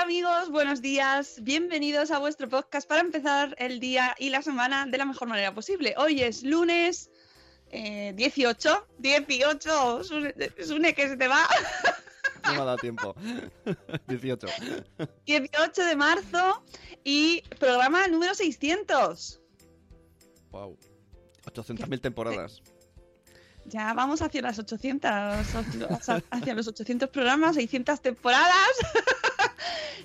Hola amigos, buenos días. Bienvenidos a vuestro podcast para empezar el día y la semana de la mejor manera posible. Hoy es lunes eh, 18. 18, Sune, Sune, que se te va. No me ha dado tiempo. 18. 18 de marzo y programa número 600. Wow. 800.000 temporadas. Ya vamos hacia las 800, hacia los 800 programas, 600 temporadas.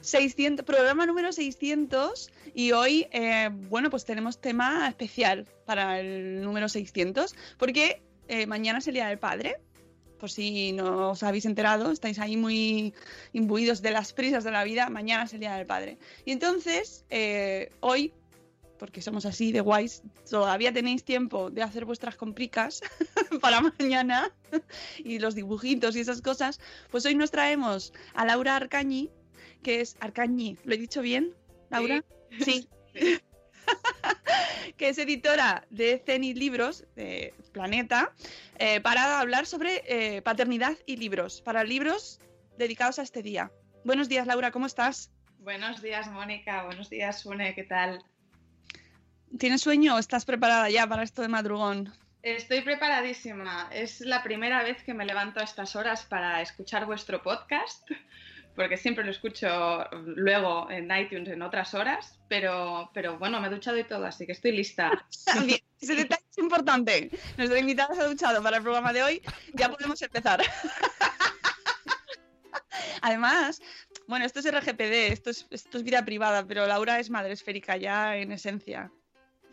600, programa número 600 y hoy, eh, bueno, pues tenemos tema especial para el número 600 porque eh, mañana es el Día del Padre. Por si no os habéis enterado, estáis ahí muy imbuidos de las prisas de la vida, mañana es el Día del Padre. Y entonces, eh, hoy porque somos así de guays, todavía tenéis tiempo de hacer vuestras compricas para mañana y los dibujitos y esas cosas, pues hoy nos traemos a Laura Arcañi, que es Arcañi, ¿lo he dicho bien, Laura? Sí. que es editora de Zenit Libros, de Planeta, eh, para hablar sobre eh, paternidad y libros, para libros dedicados a este día. Buenos días, Laura, ¿cómo estás? Buenos días, Mónica. Buenos días, Sune. ¿Qué tal? ¿Tienes sueño o estás preparada ya para esto de madrugón? Estoy preparadísima. Es la primera vez que me levanto a estas horas para escuchar vuestro podcast, porque siempre lo escucho luego en iTunes en otras horas, pero, pero bueno, me he duchado y todo, así que estoy lista. Ese detalle es importante. Nuestra invitada se ha duchado para el programa de hoy, ya podemos empezar. Además, bueno, esto es RGPD, esto es, esto es vida privada, pero Laura es madre esférica ya en esencia.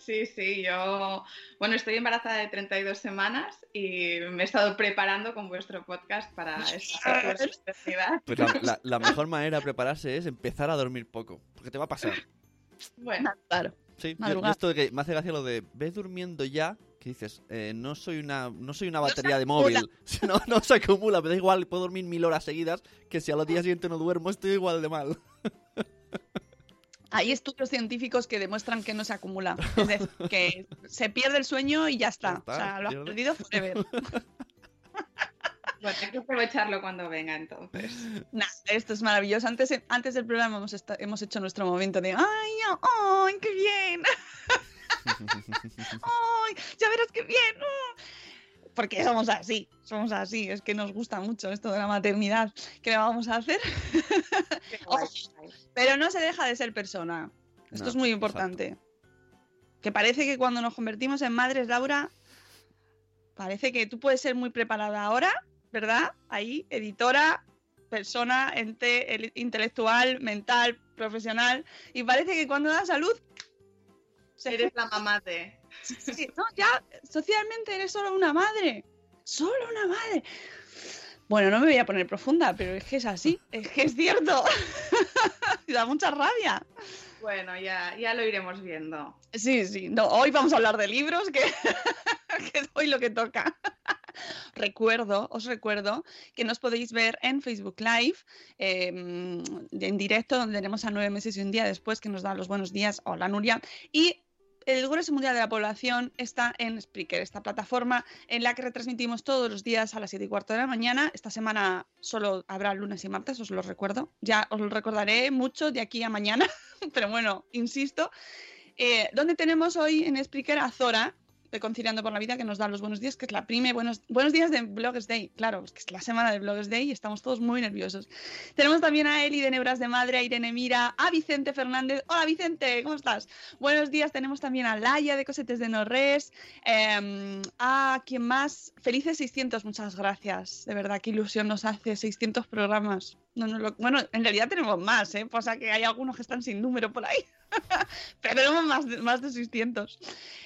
Sí, sí, yo, bueno, estoy embarazada de 32 semanas y me he estado preparando con vuestro podcast para esta oportunidad. Pues la, la- la mejor manera de prepararse es empezar a dormir poco, porque te va a pasar. Bueno, Claro. Sí, yo, yo esto de que me hace gracia lo de ves durmiendo ya, que dices, eh, no soy una no soy una batería de móvil, no, no se acumula, me da igual, puedo dormir mil horas seguidas, que si a los días siguientes no duermo estoy igual de mal. Hay estudios científicos que demuestran que no se acumula. Es decir, que se pierde el sueño y ya está. Ya está, o sea, lo has pierde. perdido forever. bueno, hay que aprovecharlo cuando venga entonces. Nah, esto es maravilloso. Antes, antes del programa hemos, hemos hecho nuestro momento de ¡Ay, oh, ay, qué bien! ¡Ay, ya verás qué bien! Porque somos así, somos así. Es que nos gusta mucho esto de la maternidad. ¿Qué le vamos a hacer? Guay. Pero no se deja de ser persona. Esto No, es muy importante. Que parece que cuando nos convertimos en madres, Laura, parece que tú puedes ser muy preparada ahora, ¿verdad? Ahí, editora, persona, ente, el- intelectual, mental, profesional. Y parece que cuando das a luz, se Eres la mamá de. Sí, no, ya socialmente eres solo una madre. Solo una madre. Bueno, no me voy a poner profunda, pero es que es así, es que es cierto. Da mucha rabia. Bueno, ya, ya lo iremos viendo. Sí, sí. No, hoy vamos a hablar de libros, que, que es hoy lo que toca. Recuerdo, os recuerdo que nos podéis ver en Facebook Live, eh, en directo, donde tenemos a nueve meses y un día después que nos da los buenos días. Hola, Nuria. Y el grueso mundial de la población está en Spreaker, esta plataforma en la que retransmitimos todos los días a las 7 y cuarto de la mañana. Esta semana solo habrá lunes y martes, os lo recuerdo. Ya os lo recordaré mucho de aquí a mañana, pero bueno, insisto. Eh, donde tenemos hoy en Spreaker a Zora, de Conciliando por la Vida, que nos da los buenos días, que es la prime. Buenos, buenos días de Blogs Day, claro, que es la semana de Blogs Day y estamos todos muy nerviosos. Tenemos también a Eli de Neuras de Madre, a Irene Mira, a Vicente Fernández. Hola Vicente, ¿cómo estás? Buenos días, tenemos también a Laia de Cosetes de Norres, eh, a quien más, felices 600, muchas gracias. De verdad, qué ilusión nos hace 600 programas. No, no lo- bueno, en realidad tenemos más, ¿eh? Pasa que hay algunos que están sin número por ahí. Pero tenemos más de, más de 600.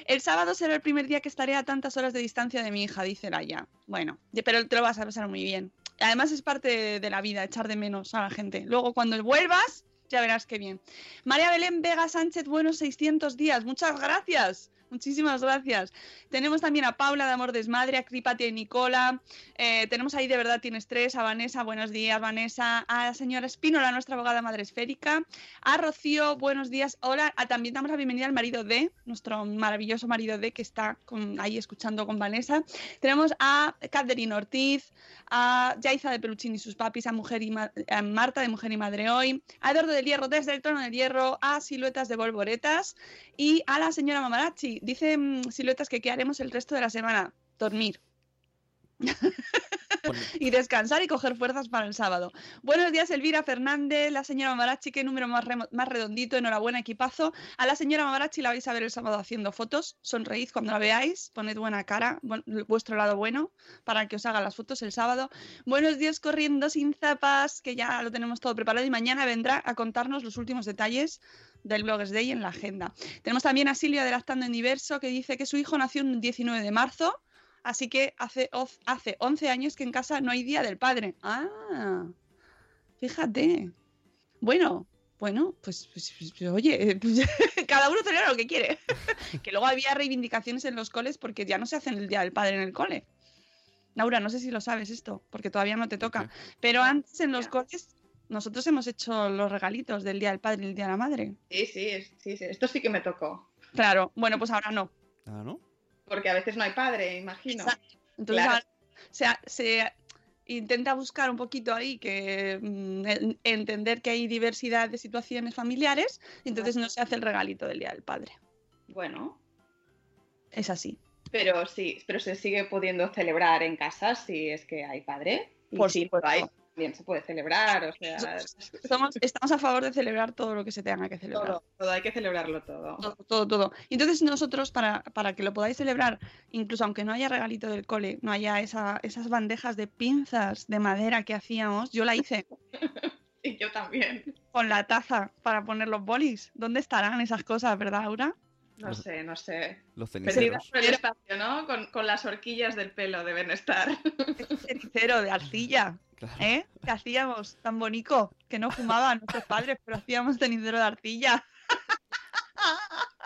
El sábado será el primer día que estaré a tantas horas de distancia de mi hija, dice Laia. Bueno, pero te lo vas a pasar muy bien. Además es parte de la vida, echar de menos a la gente. Luego cuando vuelvas, ya verás qué bien. María Belén Vega Sánchez, buenos 600 días. Muchas gracias. Muchísimas gracias. Tenemos también a Paula de Amor Desmadre, a Cripatia y Nicola. Eh, tenemos ahí de verdad tienes tres, a Vanessa, buenos días, Vanessa, a la señora Espínola, nuestra abogada madre esférica, a Rocío, buenos días, hola, a- también damos la bienvenida al marido de, nuestro maravilloso marido de, que está con- ahí escuchando con Vanessa. Tenemos a Catherine Ortiz, a Yaiza de Peluchín y sus papis, a, Mujer y Ma- a Marta de Mujer y Madre Hoy, a Eduardo del Hierro desde el Trono del Hierro, a Siluetas de Volvoretas y a la señora Mamarachi. Dice mm, Siluetas que qué haremos el resto de la semana. Dormir y descansar y coger fuerzas para el sábado. Buenos días, Elvira Fernández, la señora Mamarachi, qué número más, más redondito, enhorabuena, equipazo. A la señora Mamarachi la vais a ver el sábado haciendo fotos, sonreíd cuando la veáis, poned buena cara, bu- vuestro lado bueno, para que os haga las fotos el sábado. Buenos días, corriendo sin zapas, que ya lo tenemos todo preparado y mañana vendrá a contarnos los últimos detalles del Bloggers Day en la agenda. Tenemos también a Silvia de Lactando en Diverso, que dice que su hijo nació un 19 de marzo, Así que hace, hace 11 años que en casa no hay día del padre. Ah, fíjate. Bueno, bueno, pues, pues- pues, pues, oye, pues, cada uno celebra lo que quiere. que luego había reivindicaciones en los coles porque ya no se hacen el día del padre en el cole. Laura, no sé si lo sabes esto, porque todavía no te toca. Pero antes en los coles nosotros hemos hecho los regalitos del día del padre y el día de la madre. Sí, sí, sí, sí, esto sí que me tocó. Claro, bueno, pues ahora no. Ah, ¿no? Porque a veces no hay padre, imagino. Exacto. Entonces Claro. ahora se, se intenta buscar un poquito ahí que mm, en- entender que hay diversidad de situaciones familiares, y entonces no se hace el regalito del Día del Padre. Bueno, Es así. pero sí, pero se sigue pudiendo celebrar en casa si es que hay padre. Y Por si supuesto. hay, también se puede celebrar, o sea, Somos- estamos a favor de celebrar todo lo que se tenga que celebrar. todo, todo, hay que celebrarlo todo. Todo, todo, todo. Entonces nosotros, para, para que lo podáis celebrar, incluso aunque no haya regalito del cole, no haya esa- esas bandejas de pinzas de madera que hacíamos, yo la hice Y yo también. con la taza para poner los bolis. ¿Dónde estarán esas cosas, verdad, Aura? No sé, no sé. Los ceniceros. por el espacio, ¿no? Con, con las horquillas del pelo deben estar. Ese cenicero de arcilla, Claro. ¿eh? Que hacíamos tan bonito, que no fumaban nuestros padres, pero hacíamos cenicero de arcilla.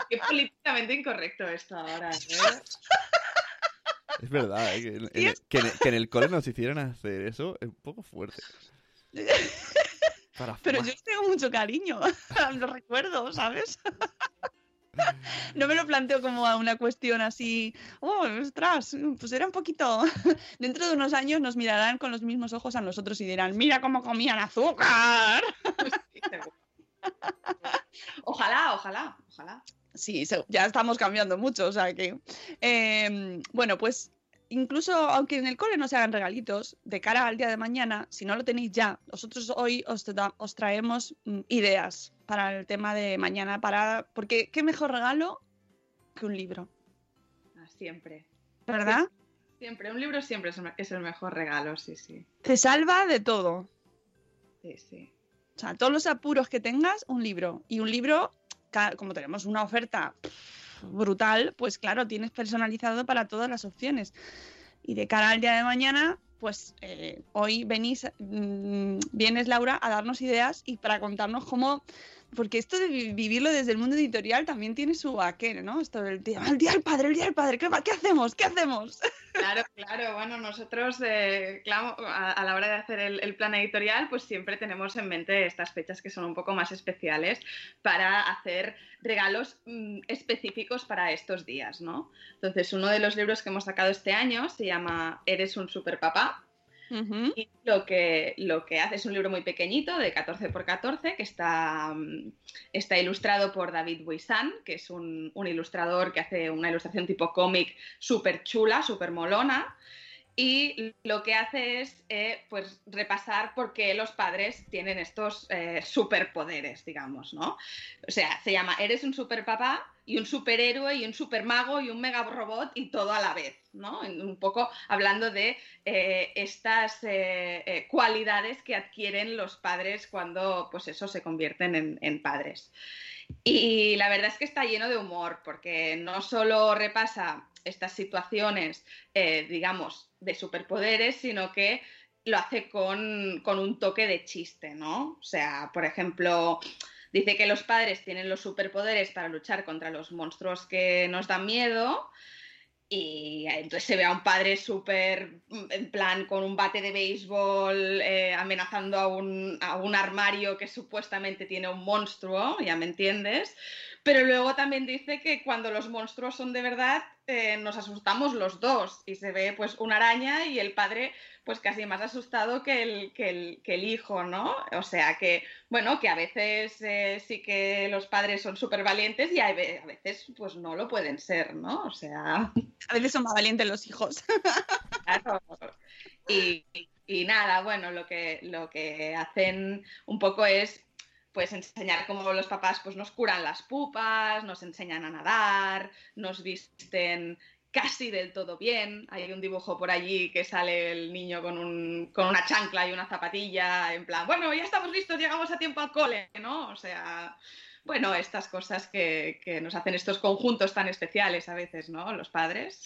Qué políticamente incorrecto esto ahora, ¿eh? Es verdad, ¿eh? que, en, que en- que en el cole nos hicieran hacer eso es un poco fuerte. Para Pero yo les tengo mucho cariño, lo recuerdo, ¿sabes? No me lo planteo como a una cuestión así, oh, ostras, pues era un poquito... Dentro de unos años nos mirarán con los mismos ojos a nosotros y dirán, mira cómo comían azúcar. Ojalá, ojalá, ojalá. Sí, ya estamos cambiando mucho, o sea que... eh, bueno, pues incluso aunque en el cole no se hagan regalitos, de cara al día de mañana, si no lo tenéis ya, nosotros hoy os, tra- os traemos mm, ideas para el tema de mañana, para porque qué mejor regalo que un libro, Ah, Siempre. ¿verdad? Siempre. Un libro siempre es el mejor regalo, sí, sí. Te salva de todo. Sí, sí. O sea, todos los apuros que tengas, un libro. Y un libro, como tenemos una oferta pff, brutal, pues claro, tienes personalizado para todas las opciones. Y de cara al día de mañana, pues eh, hoy venís, mm, vienes Laura a darnos ideas y para contarnos cómo, porque esto de vi- vivirlo desde el mundo editorial también tiene su aquel, ¿no? Esto del día, el día del padre, el día del padre, ¿qué, qué hacemos? ¿Qué hacemos? Claro, claro. Bueno, nosotros, eh, a, la hora de hacer el, plan editorial, pues siempre tenemos en mente estas fechas que son un poco más especiales para hacer regalos mm, específicos para estos días, ¿no? Entonces, uno de los libros que hemos sacado este año se llama Eres un super Y lo que, lo que hace es un libro muy pequeñito, de 14 por 14, que está, mm, está ilustrado por David Buisan, que es un, un ilustrador que hace una ilustración tipo cómic súper chula, súper molona. Y lo que hace es eh, pues repasar por qué los padres tienen estos eh, superpoderes, digamos, ¿no? O sea, se llama Eres un superpapá y un superhéroe y un supermago y un mega robot y todo a la vez, ¿no? Un poco hablando de eh, estas cualidades que adquieren los padres cuando, pues eso, se convierten en, padres. Y la verdad es que está lleno de humor, porque no solo repasa estas situaciones, digamos, de superpoderes, sino que lo hace con, con un toque de chiste, ¿no? O sea, por ejemplo, dice que los padres tienen los superpoderes para luchar contra los monstruos que nos dan miedo. Y entonces se ve a un padre súper, en plan, con un bate de béisbol, eh, amenazando a un, a un armario que supuestamente tiene un monstruo, ya me entiendes. Pero luego también dice que cuando los monstruos son de verdad, eh, nos asustamos los dos. Y se ve pues una araña y el padre pues casi más asustado que el, que el, que el hijo, ¿no? O sea que, bueno, que a veces eh, sí que los padres son súper valientes y a ve- a veces pues no lo pueden ser, ¿no? O sea... A veces son más valientes los hijos. Claro. Y, y nada, bueno, lo que, lo que hacen un poco es pues enseñar cómo los papás pues nos curan las pupas, nos enseñan a nadar, nos visten casi del todo bien. Hay un dibujo por allí que sale el niño con, un, con una chancla y una zapatilla, en plan, bueno, ya estamos listos, llegamos a tiempo al cole, ¿no? O sea, bueno, estas cosas que, que nos hacen estos conjuntos tan especiales a veces, ¿no? Los padres.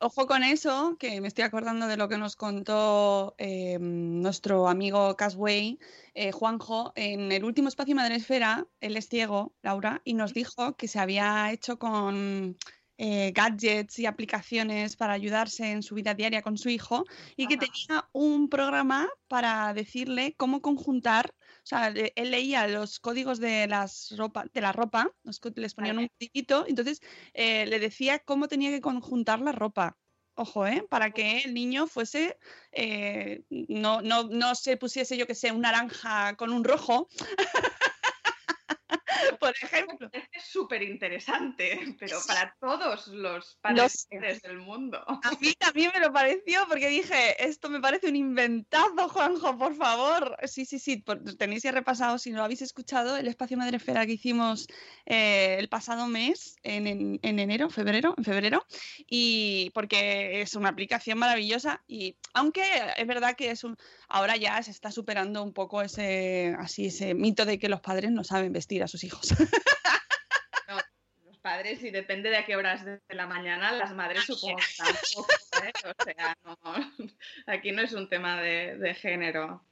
Ojo con eso, que me estoy acordando de lo que nos contó eh, nuestro amigo Casway, eh, Juanjo, en el último espacio Madresfera, él es ciego, Laura, y nos dijo que se había hecho con eh, gadgets y aplicaciones para ayudarse en su vida diaria con su hijo y que tenía un programa para decirle cómo conjuntar. O sea, él leía los códigos de, las ropa, de la ropa, les ponían un codiguito, entonces eh, le decía cómo tenía que conjuntar la ropa. Ojo, ¿eh? Para que el niño fuese, eh, no, no, no se pusiese, yo que sé, un naranja con un rojo, por ejemplo. Es súper interesante, pero para todos los padres del mundo. A mí también me lo pareció porque dije, esto me parece un inventazo, Juanjo, por favor. Sí, sí, sí, tenéis ya repasado, si no lo habéis escuchado, el espacio Madrefera que hicimos eh, el pasado mes, en, en- en enero, febrero, en febrero, y porque es una aplicación maravillosa y aunque es verdad que es un, ahora ya se está superando un poco ese, así, ese mito de que los padres no saben vestir a sus hijos. Los padres, y depende de a qué horas de la mañana, las madres supongo que tampoco, ¿eh? O sea, no, aquí no es un tema de, de género.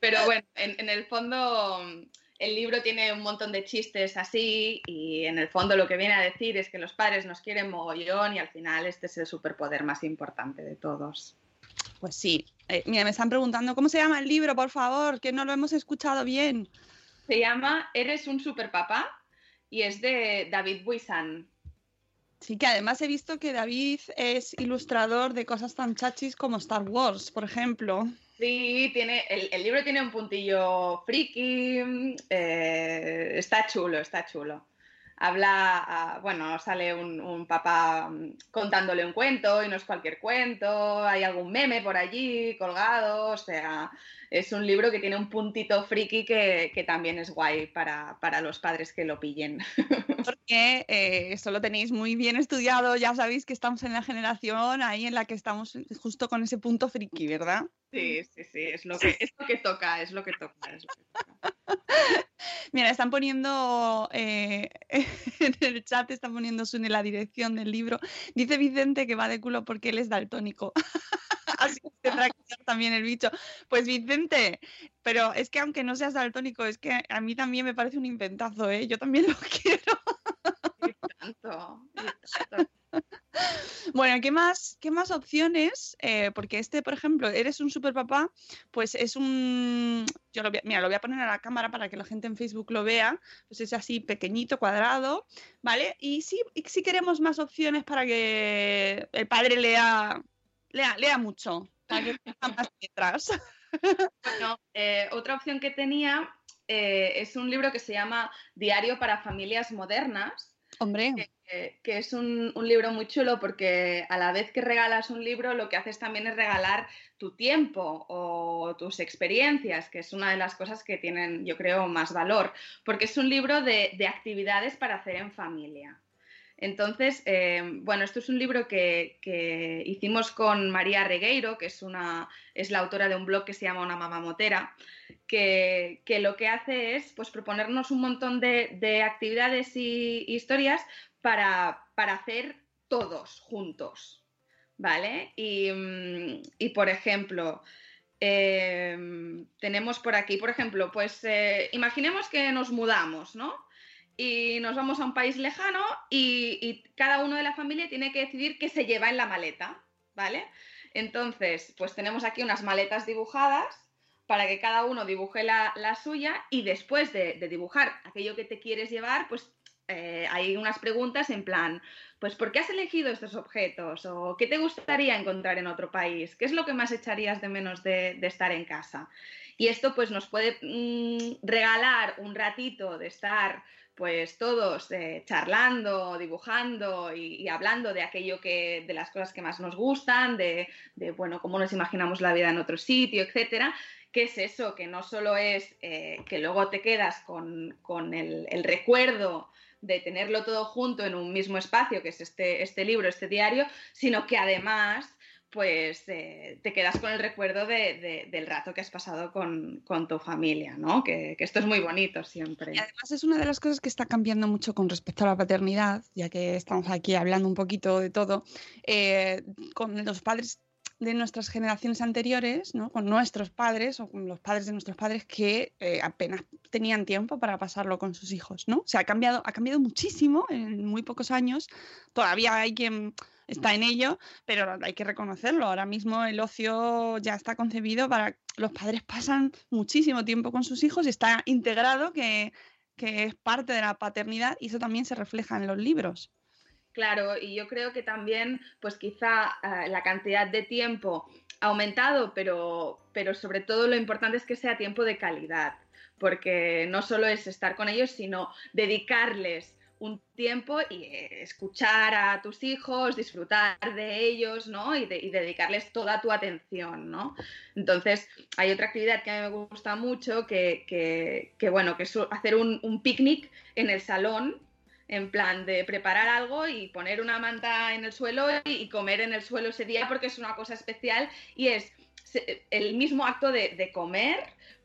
Pero bueno, en, en el fondo el libro tiene un montón de chistes así y en el fondo lo que viene a decir es que los padres nos quieren mogollón y al final este es el superpoder más importante de todos. Pues sí. Eh, mira, me están preguntando, ¿cómo se llama el libro, por favor? Que no lo hemos escuchado bien. Se llama Eres un superpapá y es de David Buisan. Sí, que además he visto que David es ilustrador de cosas tan chachis como Star Wars, por ejemplo. Sí, tiene, el, el libro tiene un puntillo friki, eh, está chulo, está chulo. Habla, ah, bueno, sale un, un papá mm, contándole un cuento y no es cualquier cuento, hay algún meme por allí colgado, o sea, es un libro que tiene un puntito friki que, que también es guay para, para los padres que lo pillen. Porque eh, esto lo tenéis muy bien estudiado, ya sabéis que estamos en la generación ahí en la que estamos justo con ese punto friki, ¿verdad? Sí, sí, sí, es lo que, es lo que toca, es lo que toca. Es lo que toca. Mira, están poniendo eh, en el chat, están poniendo Sune la dirección del libro. Dice Vicente que va de culo porque él es daltónico. Así que tendrá que ser también el bicho. Pues Vicente, pero es que aunque no seas daltónico, es que a mí también me parece un inventazo, ¿eh? Yo también lo quiero. Y tanto, y tanto. Bueno, ¿qué más, qué más opciones? Eh, porque este, por ejemplo, eres un super papá, pues es un. Yo lo voy a, mira, lo voy a poner a la cámara para que la gente en Facebook lo vea. Pues es así pequeñito, cuadrado, ¿vale? Y sí, y sí queremos más opciones para que el padre lea, lea, lea mucho, para que tenga más letras. Bueno, eh, otra opción que tenía eh, es un libro que se llama Diario para Familias Modernas. Hombre, que es un, libro muy chulo porque a la vez que regalas un libro, lo que haces también es regalar tu tiempo o tus experiencias, que es una de las cosas que tienen, yo creo, más valor, porque es un libro de, de actividades para hacer en familia. Entonces, eh, bueno, esto es un libro que, que hicimos con María Regueiro, que es, una, es la autora de un blog que se llama Una Mamá Motera, que, que lo que hace es pues, proponernos un montón de, de actividades y historias para, para hacer todos juntos, ¿vale? Y, mm, y, por ejemplo, eh, tenemos por aquí, por ejemplo, pues eh, imaginemos que nos mudamos, ¿no? Y nos vamos a un país lejano y, y, cada uno de la familia tiene que decidir qué se lleva en la maleta, ¿vale? Entonces, pues tenemos aquí unas maletas dibujadas para que cada uno dibuje la, la suya y después de, de, dibujar aquello que te quieres llevar, pues eh, hay unas preguntas en plan, pues ¿por qué has elegido estos objetos? ¿O qué te gustaría encontrar en otro país? ¿Qué es lo que más echarías de menos de, estar en casa? Y esto pues nos puede mmm, regalar un ratito de estar pues todos eh, charlando, dibujando y, hablando de aquello que, de las cosas que más nos gustan, de, bueno, cómo nos imaginamos la vida en otro sitio, etcétera. ¿Qué es eso? Que no solo es eh, que luego te quedas con, con el recuerdo de tenerlo todo junto en un mismo espacio, que es este, este libro, este diario, sino que además pues eh, te quedas con el recuerdo de, de, del rato que has pasado con, con tu familia, ¿no? Que, que, esto es muy bonito siempre. Y además es una de las cosas que está cambiando mucho con respecto a la paternidad, ya que estamos aquí hablando un poquito de todo. Eh, con los padres de nuestras generaciones anteriores, ¿no? con nuestros padres o con los padres de nuestros padres que eh, apenas tenían tiempo para pasarlo con sus hijos. ¿no? O ha cambiado, ha cambiado muchísimo en muy pocos años. Todavía hay quien está en ello, pero hay que reconocerlo. Ahora mismo el ocio ya está concebido para... Los padres pasan muchísimo tiempo con sus hijos y está integrado que, que es parte de la paternidad y eso también se refleja en los libros. Claro, y yo creo que también, pues quizá uh, la cantidad de tiempo ha aumentado, pero, pero sobre todo lo importante es que sea tiempo de calidad, porque no solo es estar con ellos, sino dedicarles un tiempo y eh, escuchar a tus hijos, disfrutar de ellos, ¿no? Y, de, y, dedicarles toda tu atención, ¿no? Entonces, hay otra actividad que a mí me gusta mucho, que, que, que bueno, que es hacer un, un picnic en el salón, en plan de preparar algo y poner una manta en el suelo y comer en el suelo ese día porque es una cosa especial y es el mismo acto de, comer,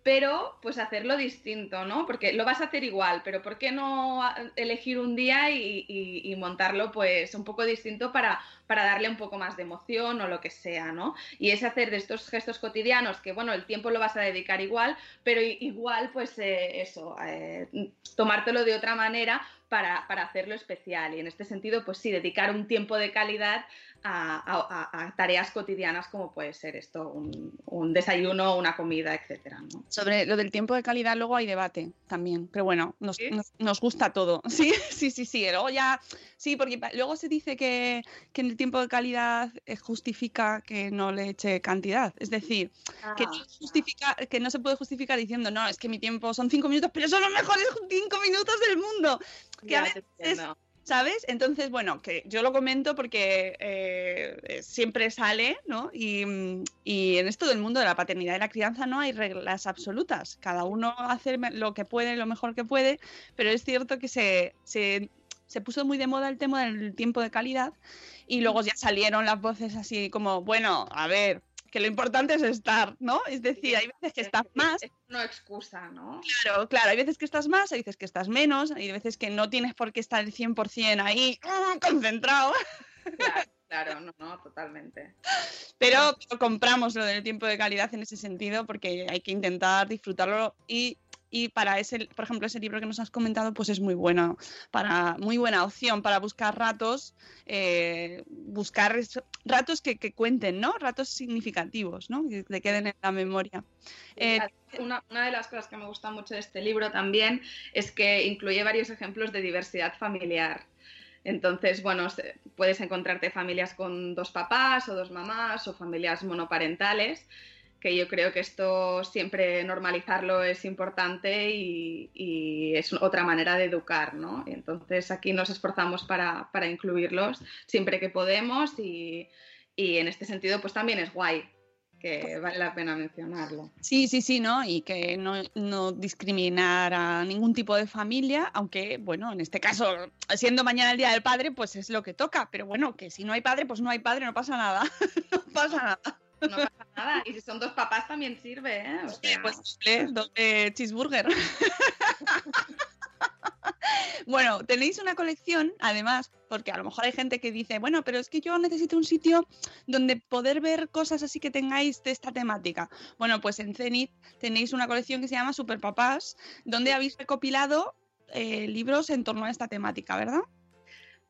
pero pues hacerlo distinto, ¿no? Porque lo vas a hacer igual, pero ¿por qué no elegir un día y, y montarlo pues un poco distinto para, para, darle un poco más de emoción o lo que sea, ¿no? Y es hacer de estos gestos cotidianos que, bueno, el tiempo lo vas a dedicar igual, pero igual pues eh, eso, eh, tomártelo de otra manera para, para, hacerlo especial. Y en este sentido, pues sí, dedicar un tiempo de calidad a, a, a tareas cotidianas como puede ser esto, un, un desayuno, una comida, etcétera. ¿no? Sobre lo del tiempo de calidad luego hay debate también, pero bueno, nos, ¿Sí? nos, nos gusta todo. Sí, sí, sí, sí. Luego ya, sí, porque luego se dice que, que el tiempo de calidad justifica que no le eche cantidad. Es decir, ah, que, no justifica, que no se puede justificar diciendo, no, es que mi tiempo son cinco minutos, pero son los mejores cinco minutos del mundo. Que ya a veces, ¿Sabes? Entonces, bueno, que yo lo comento porque eh, siempre sale, ¿no? Y, y, en esto del mundo de la paternidad y la crianza no hay reglas absolutas. Cada uno hace lo que puede, lo mejor que puede, pero es cierto que se, se, se puso muy de moda el tema del tiempo de calidad y luego ya salieron las voces así como, bueno, a ver, que lo importante es estar, ¿no? Es decir, hay veces que estás más. No excusa, ¿no? Claro, claro, hay veces que estás más, hay veces que estás menos, hay veces que no tienes por qué estar el 100% ahí concentrado. Claro. Claro, no, no, totalmente. Pero compramos lo del tiempo de calidad en ese sentido porque hay que intentar disfrutarlo y y para ese, por ejemplo, ese libro que nos has comentado, pues es muy bueno, para, muy buena opción para buscar ratos, eh, buscar ratos que, cuenten, ¿no? Ratos significativos, ¿no? Que te queden en la memoria. Eh, una, una, de las cosas que me gusta mucho de este libro también es que incluye varios ejemplos de diversidad familiar. Entonces, bueno, puedes encontrarte familias con dos papás o dos mamás o familias monoparentales que yo creo que esto siempre normalizarlo es importante y, es otra manera de educar, ¿no? Entonces aquí nos esforzamos para, incluirlos siempre que podemos y, en este sentido pues también es guay que vale la pena mencionarlo. Sí, sí, sí, ¿no? Y que no, no, discriminar a ningún tipo de familia, aunque, bueno, en este caso, siendo mañana el Día del Padre, pues es lo que toca, pero bueno, que si no hay padre, pues no hay padre, no pasa nada, no pasa nada. No pasa nada. Y si son dos papás también sirve, ¿eh? O sea... Pues doble, cheeseburger. bueno, tenéis una colección, además, porque a lo mejor hay gente que dice, bueno, pero es que yo necesito un sitio donde poder ver cosas así que tengáis de esta temática. Bueno, pues en Zenith tenéis una colección que se llama Super Papás, donde habéis recopilado eh, libros en torno a esta temática, ¿verdad?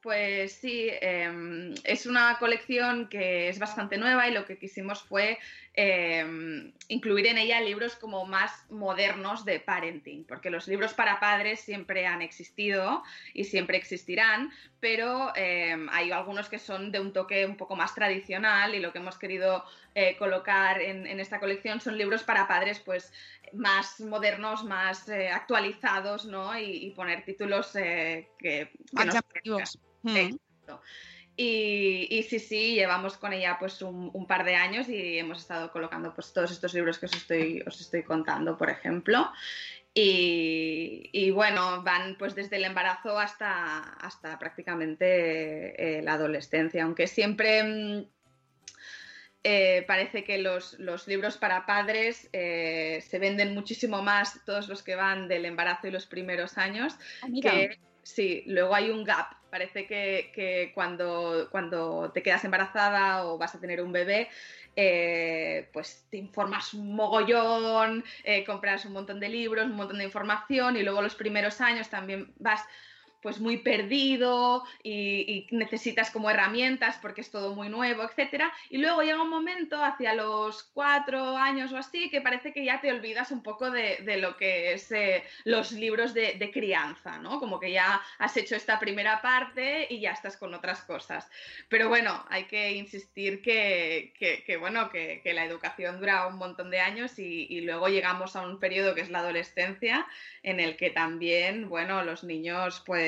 Pues sí, em, es una colección que es bastante nueva y lo que quisimos fue em, incluir en ella libros como más modernos de parenting, porque los libros para padres siempre han existido y siempre existirán, pero em, hay algunos que son de un toque un poco más tradicional y lo que hemos querido eh, colocar en, esta colección son libros para padres pues más modernos, más eh, actualizados, ¿no? Y, poner títulos eh, que, que y, sí, sí, llevamos con ella pues un, par de años y hemos estado colocando pues todos estos libros que os estoy, os estoy contando, por ejemplo. Y, bueno, van pues desde el embarazo hasta, hasta prácticamente eh, la adolescencia, aunque siempre mm, eh, parece que los, libros para padres eh, se venden muchísimo más, todos los que van del embarazo y los primeros años, ah, que sí, luego hay un gap. Parece que, cuando, cuando te quedas embarazada o vas a tener un bebé, eh, pues te informas un mogollón, eh, compras un montón de libros, un montón de información y luego los primeros años también vas pues muy perdido y, necesitas como herramientas porque es todo muy nuevo, etcétera. Y luego llega un momento hacia los cuatro años o así que parece que ya te olvidas un poco de, lo que es eh, los libros de, crianza, ¿no? Como que ya has hecho esta primera parte y ya estás con otras cosas. Pero bueno, hay que insistir que, bueno, que, la educación dura un montón de años y, y luego llegamos a un periodo que es la adolescencia en el que también, bueno, los niños pues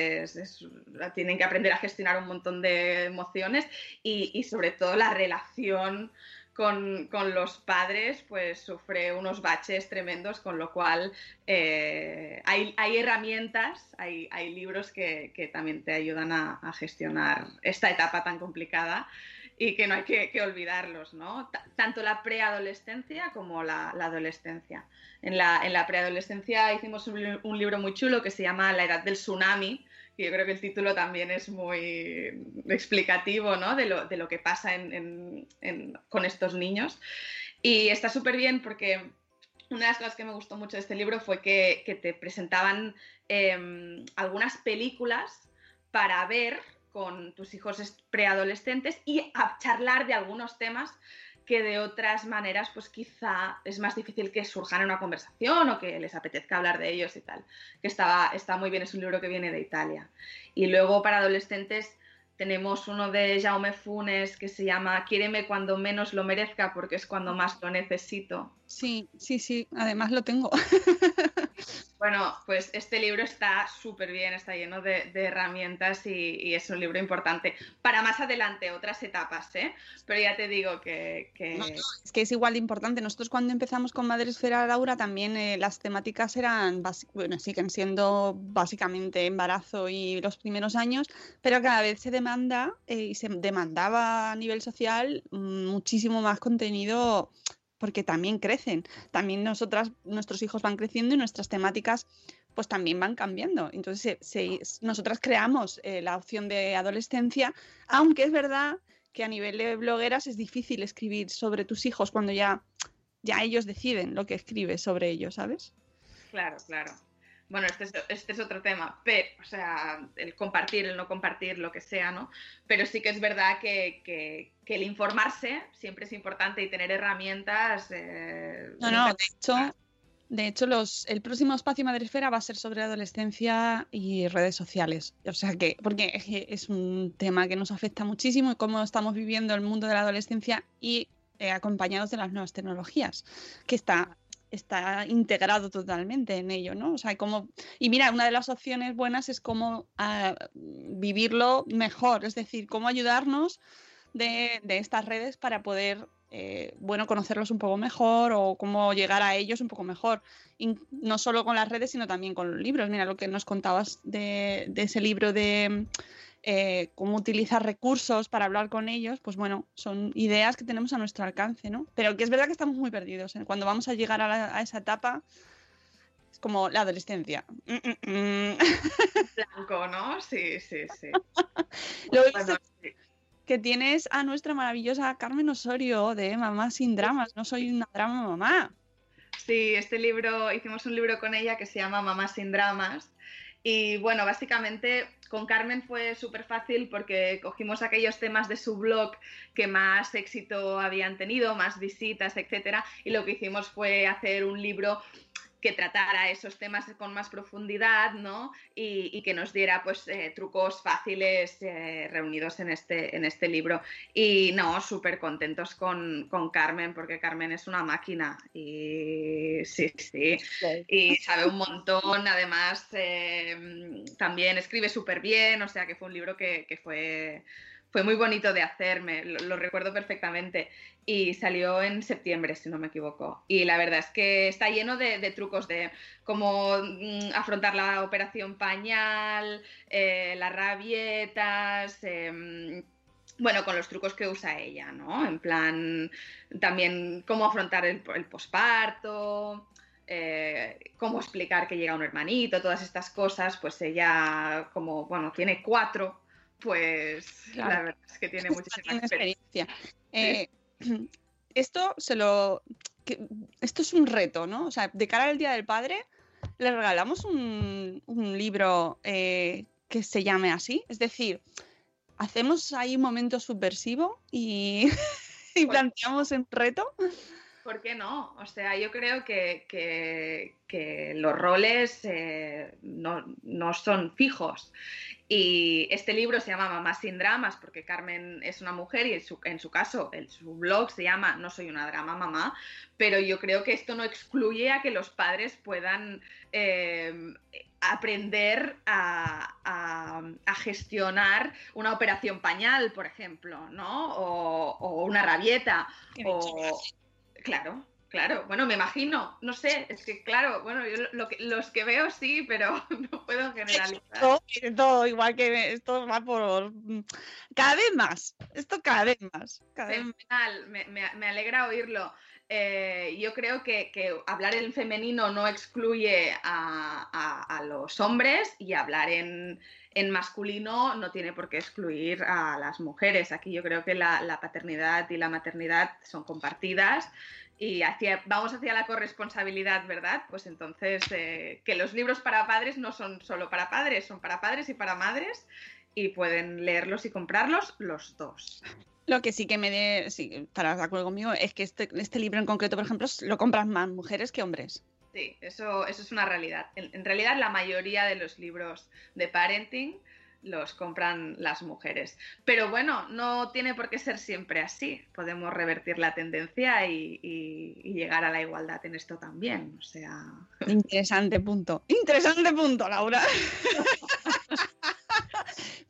tienen que aprender a gestionar un montón de emociones y, sobre todo la relación con, los padres pues sufre unos baches tremendos, con lo cual eh, hay, herramientas, hay, libros que, también te ayudan a, gestionar esta etapa tan complicada y que no hay que, olvidarlos, ¿no? tanto la preadolescencia como la, adolescencia. En la, en la preadolescencia hicimos un, libro muy chulo que se llama La edad del tsunami, que yo creo que el título también es muy explicativo ¿no? de, lo, de, lo, que pasa con estos niños. Y está súper bien porque una de las cosas que me gustó mucho de este libro fue que, que te presentaban em, algunas películas para ver con tus hijos preadolescentes y charlar de algunos temas que de otras maneras pues quizá es más difícil que surjan en una conversación o que les apetezca hablar de ellos y tal. Que está, está muy bien, es un libro que viene de Italia. Y luego para adolescentes tenemos uno de Jaume Funes que se llama Quiéreme cuando menos lo merezca porque es cuando más lo necesito. Sí, sí, sí, además lo tengo. Bueno, pues este libro está súper bien, está lleno de, herramientas y, es un libro importante para más adelante, otras etapas, ¿eh? Pero ya te digo que... es que es igual de importante. Nosotros cuando empezamos con Madre Esfera Laura también eh, las temáticas eran, bueno, siguen siendo básicamente embarazo y los primeros años, pero cada vez se demanda eh, y se demandaba a nivel social muchísimo más contenido porque también crecen, también nosotras, nuestros hijos van creciendo y nuestras temáticas pues también van cambiando. Entonces, se, nosotras creamos eh, la opción de adolescencia, aunque es verdad que a nivel de blogueras es difícil escribir sobre tus hijos cuando ya, ya ellos deciden lo que escribes sobre ellos, ¿sabes? Claro, claro. Bueno, este es, este es otro tema, pero, o sea, el compartir, el no compartir, lo que sea, ¿no? Pero sí que es verdad que, que, que el informarse siempre es importante y tener herramientas. Eh, no, no, de hecho, de hecho los, el próximo espacio Madresfera va a ser sobre adolescencia y redes sociales. O sea que, porque es un tema que nos afecta muchísimo y cómo estamos viviendo el mundo de la adolescencia y eh, acompañados de las nuevas tecnologías, que está está integrado totalmente en ello, ¿no? O sea, como y mira, una de las opciones buenas es cómo uh, vivirlo mejor, es decir, cómo ayudarnos de, estas redes para poder, eh, bueno, conocerlos un poco mejor o cómo llegar a ellos un poco mejor, no solo con las redes, sino también con los libros. Mira lo que nos contabas de ese libro de eh, cómo utilizar recursos para hablar con ellos, pues bueno, son ideas que tenemos a nuestro alcance, ¿no? Pero que es verdad que estamos muy perdidos. ¿eh? Cuando vamos a llegar a, la, a, esa etapa, es como la adolescencia. Mm, mm, mm. Blanco, ¿no? Sí, sí, sí. Lo bueno, sí. que tienes a nuestra maravillosa Carmen Osorio de Mamá sin dramas. No soy una drama mamá. Sí, este libro, hicimos un libro con ella que se llama Mamá sin dramas. Y bueno, básicamente con Carmen fue súper fácil porque cogimos aquellos temas de su blog que más éxito habían tenido, más visitas, etcétera, y lo que hicimos fue hacer un libro que tratara esos temas con más profundidad, ¿no? Y, y que nos diera, pues, eh, trucos fáciles eh, reunidos en este, en este libro. Y no, súper contentos con, con, Carmen, porque Carmen es una máquina. Y sí, sí. sí. Y sabe un montón. Además, eh, también escribe súper bien. O sea, que fue un libro que, que fue fue muy bonito de hacerme, lo, lo, recuerdo perfectamente. Y salió en septiembre, si no me equivoco. Y la verdad es que está lleno de, de trucos de cómo mm, afrontar la operación pañal, eh, las rabietas. Eh, bueno, con los trucos que usa ella, ¿no? En plan, también cómo afrontar el, el posparto, eh, cómo explicar que llega un hermanito, todas estas cosas, pues ella, como, bueno, tiene cuatro, pues claro. la verdad es que tiene muchísima experiencia. Eh, esto se lo. Que, esto es un reto, ¿no? O sea, de cara al Día del Padre, le regalamos un, un libro eh, que se llame así. Es decir, hacemos ahí un momento subversivo y, y planteamos un reto. ¿Por qué no? O sea, yo creo que, que, que los roles eh, no, no, son fijos. Y este libro se llama Mamá sin dramas porque Carmen es una mujer y en su, en su caso el, su blog se llama No soy una drama mamá, pero yo creo que esto no excluye a que los padres puedan eh, aprender a, a, a, gestionar una operación pañal, por ejemplo, ¿no? O, o una rabieta. O, Claro, claro. Bueno, me imagino, no sé, es que claro, bueno, yo lo que, los que veo sí, pero no puedo generalizar. Todo, todo, igual que esto va por cada vez más, esto cada vez más. Cada vez más. Me, me, me, alegra oírlo. Eh, yo creo que, hablar en femenino no excluye a, los hombres y hablar en, masculino no tiene por qué excluir a las mujeres. Aquí yo creo que la, paternidad y la maternidad son compartidas y vamos hacia la corresponsabilidad, ¿verdad? Pues entonces eh, que los libros para padres no son solo para padres, son para padres y para madres y pueden leerlos y comprarlos los dos. Lo que sí que me dé, sí, estarás de acuerdo conmigo, es que este, este, libro en concreto, por ejemplo, lo compran más mujeres que hombres. Sí, eso, eso es una realidad. En, en, realidad, la mayoría de los libros de parenting los compran las mujeres. Pero bueno, no tiene por qué ser siempre así. Podemos revertir la tendencia y, y llegar a la igualdad en esto también. O sea. Interesante punto. Interesante punto, Laura.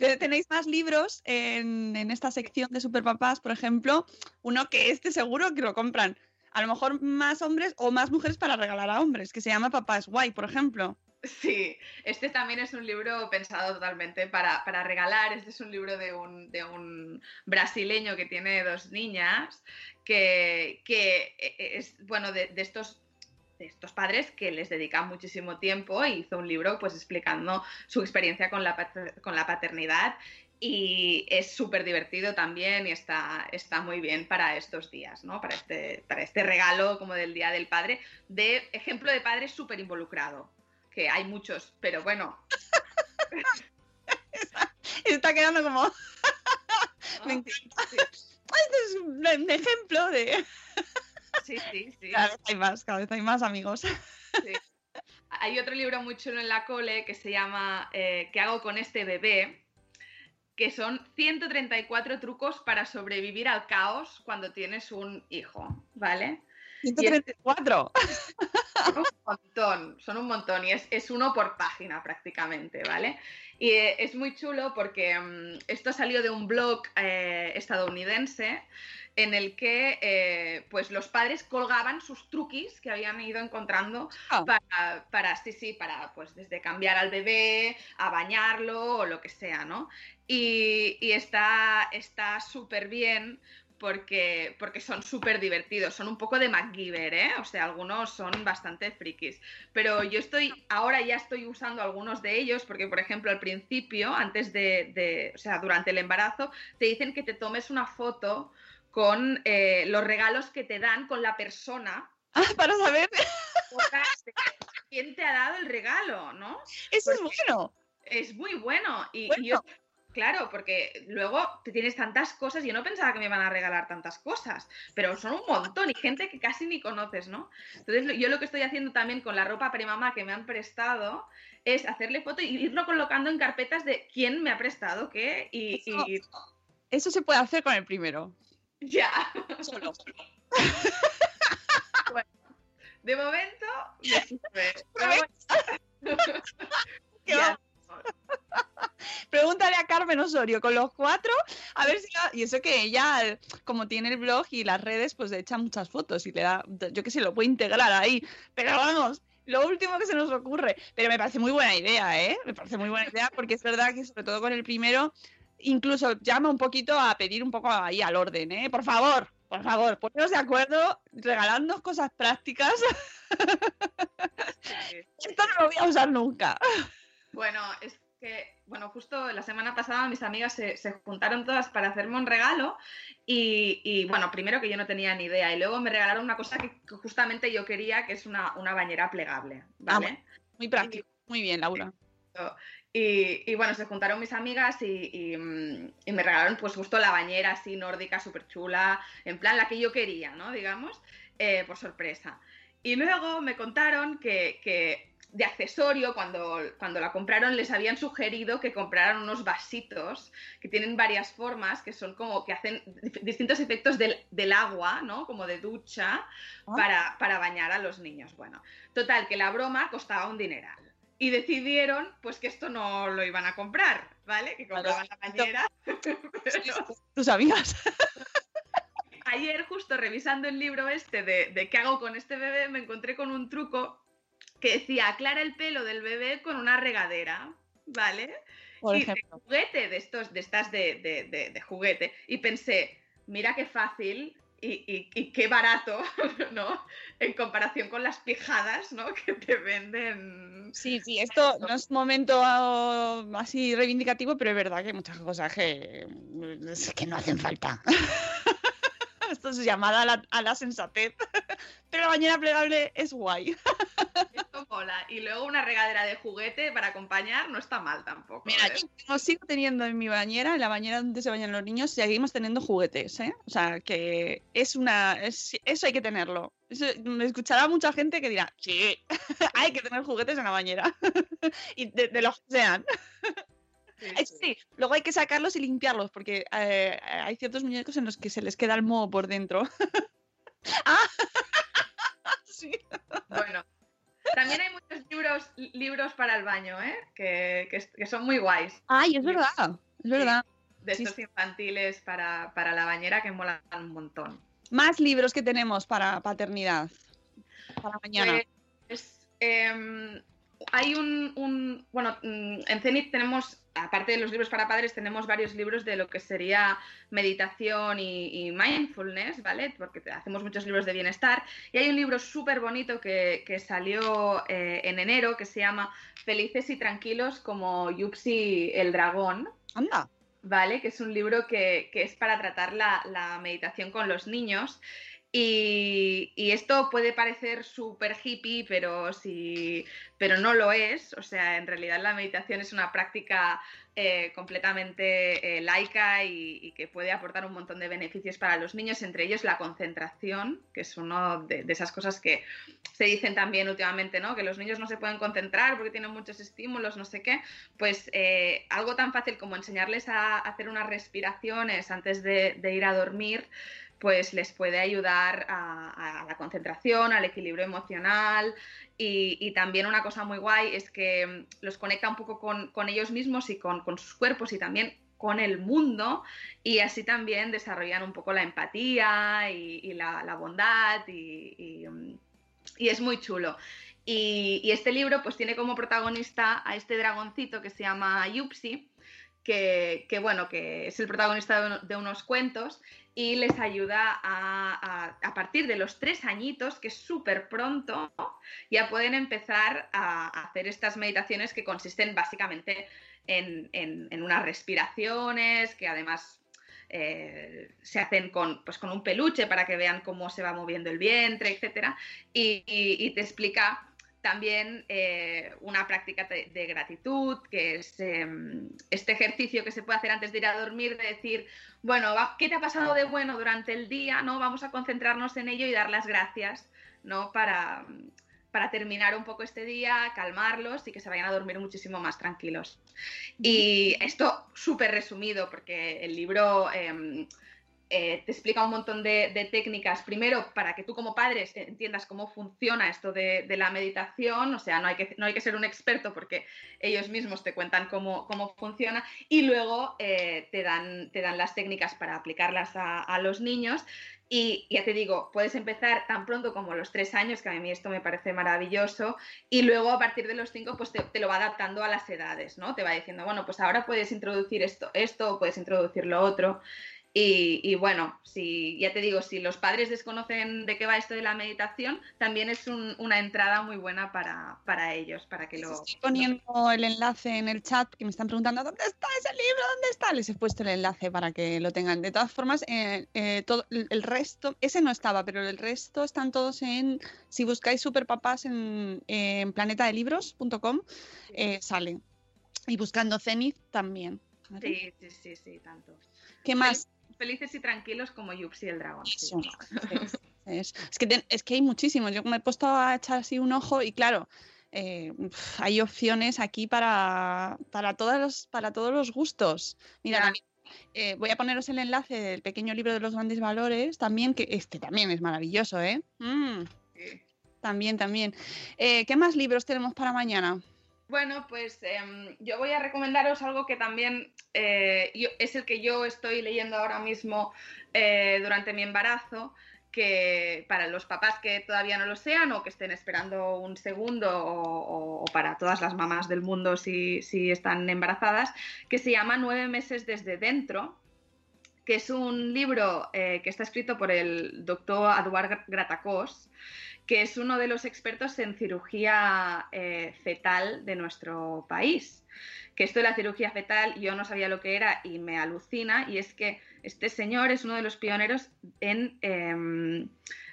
Tenéis más libros en, esta sección de Superpapás, por ejemplo, uno que este seguro que lo compran. A lo mejor más hombres o más mujeres para regalar a hombres, que se llama Papás Guay, por ejemplo. Sí, este también es un libro pensado totalmente para, para regalar. Este es un libro de un, de un, brasileño que tiene dos niñas, que, que es, bueno, de, de estos de estos padres que les dedican muchísimo tiempo e hizo un libro pues explicando su experiencia con la, con la paternidad y es súper divertido también y está, está muy bien para estos días, ¿no? Para este, para este regalo como del Día del Padre, de ejemplo de padre súper involucrado, que hay muchos, pero bueno. está quedando como... Me encanta. Este es un ejemplo de... Sí, sí, sí. Cada vez hay más, cada vez hay más amigos. Sí. Hay otro libro muy chulo en la cole que se llama eh, ¿Qué hago con este bebé? que son 134 trucos para sobrevivir al caos cuando tienes un hijo, ¿vale? 134. Son un montón, son un montón y es, es uno por página prácticamente, ¿vale? Y eh, es muy chulo porque um, esto salió de un blog eh, estadounidense en el que eh, pues los padres colgaban sus truquis que habían ido encontrando Ah. para, para, sí, sí, para pues desde cambiar al bebé, a bañarlo o lo que sea, ¿no? Y, y está está súper bien porque, porque son súper divertidos, son un poco de MacGyver, ¿eh? O sea, algunos son bastante frikis. Pero yo estoy, ahora ya estoy usando algunos de ellos, porque por ejemplo al principio, antes de, de o sea, durante el embarazo, te dicen que te tomes una foto con eh, los regalos que te dan con la persona. Ah, para saber. quién te ha dado el regalo, ¿no? Eso Porque es bueno. Es muy bueno. Y, Bueno. y yo, claro, porque luego te tienes tantas cosas. Yo no pensaba que me iban a regalar tantas cosas, pero son un montón y gente que casi ni conoces, ¿no? Entonces, yo lo que estoy haciendo también con la ropa premamá que me han prestado es hacerle foto y irlo colocando en carpetas de quién me ha prestado qué y, Eso- y- Eso se puede hacer con el primero. Ya. Solo. De momento, me sirve. Pero Pero- ¿Qué Ya. Pregúntale a Carmen Osorio con los cuatro, a ver si... la- Y eso que ella, como tiene el blog y las redes, pues le echa muchas fotos y le da, yo que sé, lo puede integrar ahí. Pero vamos, lo último que se nos ocurre. Pero me parece muy buena idea, ¿eh? Me parece muy buena idea porque es verdad que sobre todo con el primero, incluso llama un poquito a pedir un poco ahí al orden, ¿eh? Por favor, por favor, poneros de acuerdo, regaladnos cosas prácticas. Sí. Esto no lo voy a usar nunca. Bueno, es que, bueno, justo la semana pasada mis amigas se, se juntaron todas para hacerme un regalo y, y, bueno, primero que yo no tenía ni idea y luego me regalaron una cosa que, justamente yo quería, que es una, una bañera plegable, ¿vale? Muy práctico. Muy bien, Laura. Y, y bueno, se juntaron mis amigas y, y, mm, y me regalaron pues justo la bañera así nórdica, súper chula, en plan la que yo quería, ¿no? Digamos, eh, por sorpresa. Y luego me contaron que, que de accesorio, cuando, cuando la compraron, les habían sugerido que compraran unos vasitos que tienen varias formas, que son como que hacen distintos efectos del, del agua, ¿no? Como de ducha, Ah. para, para bañar a los niños. Bueno, total, que la broma costaba un dineral. Y decidieron, pues, que esto no lo iban a comprar, ¿vale? Que compraban la bañera. Pero Tus amigas. ayer, justo revisando el libro este de, de qué hago con este bebé, me encontré con un truco que decía, aclara el pelo del bebé con una regadera, ¿vale? Por y ejemplo. de juguete, de estos, de estas de- de- de juguete. Y pensé, mira qué fácil y, y- qué barato, ¿no? En comparación con las pijadas, ¿no? Que te venden. Sí, sí, esto no es momento ah, así reivindicativo, pero es verdad que hay muchas cosas que, que no hacen falta. Esto es llamada a la, a la sensatez. Pero la bañera plegable es guay. Mola. Y luego una regadera de juguete para acompañar no está mal tampoco. Mira, ¿eh? yo sigo teniendo en mi bañera, en la bañera donde se bañan los niños, seguimos teniendo juguetes, ¿eh? O sea, que es una... es- eso hay que tenerlo. Eso- me escuchará mucha gente que dirá, sí, hay que tener juguetes en la bañera. y de, de los que sean. Eh, Sí, luego hay que sacarlos y limpiarlos porque eh, hay ciertos muñecos en los que se les queda el moho por dentro. ah, sí. Libros, libros para el baño, ¿eh? Que, que- que son muy guays. Ay, es verdad, es verdad. De Sí, estos infantiles para, para la bañera que molan un montón. Más libros que tenemos para paternidad. Para mañana. Pues, em, hay un, un- bueno, mm, en Zenith tenemos, aparte de los libros para padres, tenemos varios libros de lo que sería meditación y, y mindfulness, ¿vale? Porque hacemos muchos libros de bienestar. Y hay un libro súper bonito que, que salió eh, en enero que se llama Felices y Tranquilos como Yupsi el Dragón. Anda. ¿vale? Que es un libro que, que es para tratar la, la meditación con los niños. Y, esto puede parecer súper hippie, pero, si, pero no lo es. O sea, en realidad la meditación es una práctica eh, completamente eh, laica y, que puede aportar un montón de beneficios para los niños, entre ellos la concentración, que es una de, de esas cosas que se dicen también últimamente, ¿no? Que los niños no se pueden concentrar porque tienen muchos estímulos, no sé qué pues eh, algo tan fácil como enseñarles a hacer unas respiraciones antes de, de ir a dormir, pues les puede ayudar a, la concentración, al equilibrio emocional y, también una cosa muy guay es que los conecta un poco con, ellos mismos y con, sus cuerpos y también con el mundo y así también desarrollan un poco la empatía y, y la, bondad y, mm, y es muy chulo. Y, y este libro pues tiene como protagonista a este dragoncito que se llama Yupsi, que, bueno, que es el protagonista de, uno- de unos cuentos y les ayuda a, a- partir de los tres añitos, que es súper pronto, ya pueden empezar a, hacer estas meditaciones que consisten básicamente en, en- unas respiraciones, que además eh, se hacen con, pues, con un peluche para que vean cómo se va moviendo el vientre, y- y te explica también eh, una práctica de, gratitud, que es eh, este ejercicio que se puede hacer antes de ir a dormir, de decir, bueno, ¿qué te ha pasado de bueno durante el día? ¿no? Vamos a concentrarnos en ello y dar las gracias ¿no? para, para terminar un poco este día, calmarlos y que se vayan a dormir muchísimo más tranquilos. Y esto súper resumido, porque el libro eh, eh, te explica un montón de, técnicas. Primero, para que tú como padres entiendas cómo funciona esto de, la meditación, o sea, no hay, que, no hay que ser un experto porque ellos mismos te cuentan cómo, cómo funciona y luego eh, te, dan, te dan las técnicas para aplicarlas a, los niños. Y ya te digo, puedes empezar tan pronto como los tres años, que a mí esto me parece maravilloso, y luego a partir de los cinco, pues te, te lo va adaptando a las edades, ¿no? Te va diciendo, bueno, pues ahora puedes introducir esto, esto, puedes introducir lo otro. Y, y bueno, si ya te digo, si los padres desconocen de qué va esto de la meditación, también es un- una entrada muy buena para, para ellos, para que lo... Estoy poniendo el enlace en el chat que me están preguntando ¿dónde está ese libro? ¿Dónde está? Les he puesto el enlace para que lo tengan. De todas formas, eh, eh, todo el el resto, ese no estaba, pero el resto están todos en, si buscáis superpapás en, en planetadelibros.com, eh, sale. Y buscando Zenith también. ¿vale? Sí, sí, sí, sí, tanto. ¿Qué más? Felices y tranquilos como Yupsi el dragón. sí. Es, es- es que te- es que hay muchísimos. Yo me he puesto a echar así un ojo y claro, eh, hay opciones aquí para, para, todos los, para todos los gustos. Mira, también, eh, voy a poneros el enlace del pequeño libro de los grandes valores, también, que este también es maravilloso, ¿eh? Mm, Sí. también, también. Eh, ¿Qué más libros tenemos para mañana? Bueno, pues em, yo voy a recomendaros algo que también eh, es el que yo estoy leyendo ahora mismo eh, durante mi embarazo, que para los papás que todavía no lo sean o que estén esperando un segundo o, para todas las mamás del mundo si, si están embarazadas, que se llama Nueve meses desde dentro, que es un libro eh, que está escrito por el doctor Eduard Gratacós, que es uno de los expertos en cirugía eh, fetal de nuestro país. Que esto de la cirugía fetal yo no sabía lo que era y me alucina, y es que este señor es uno de los pioneros en em,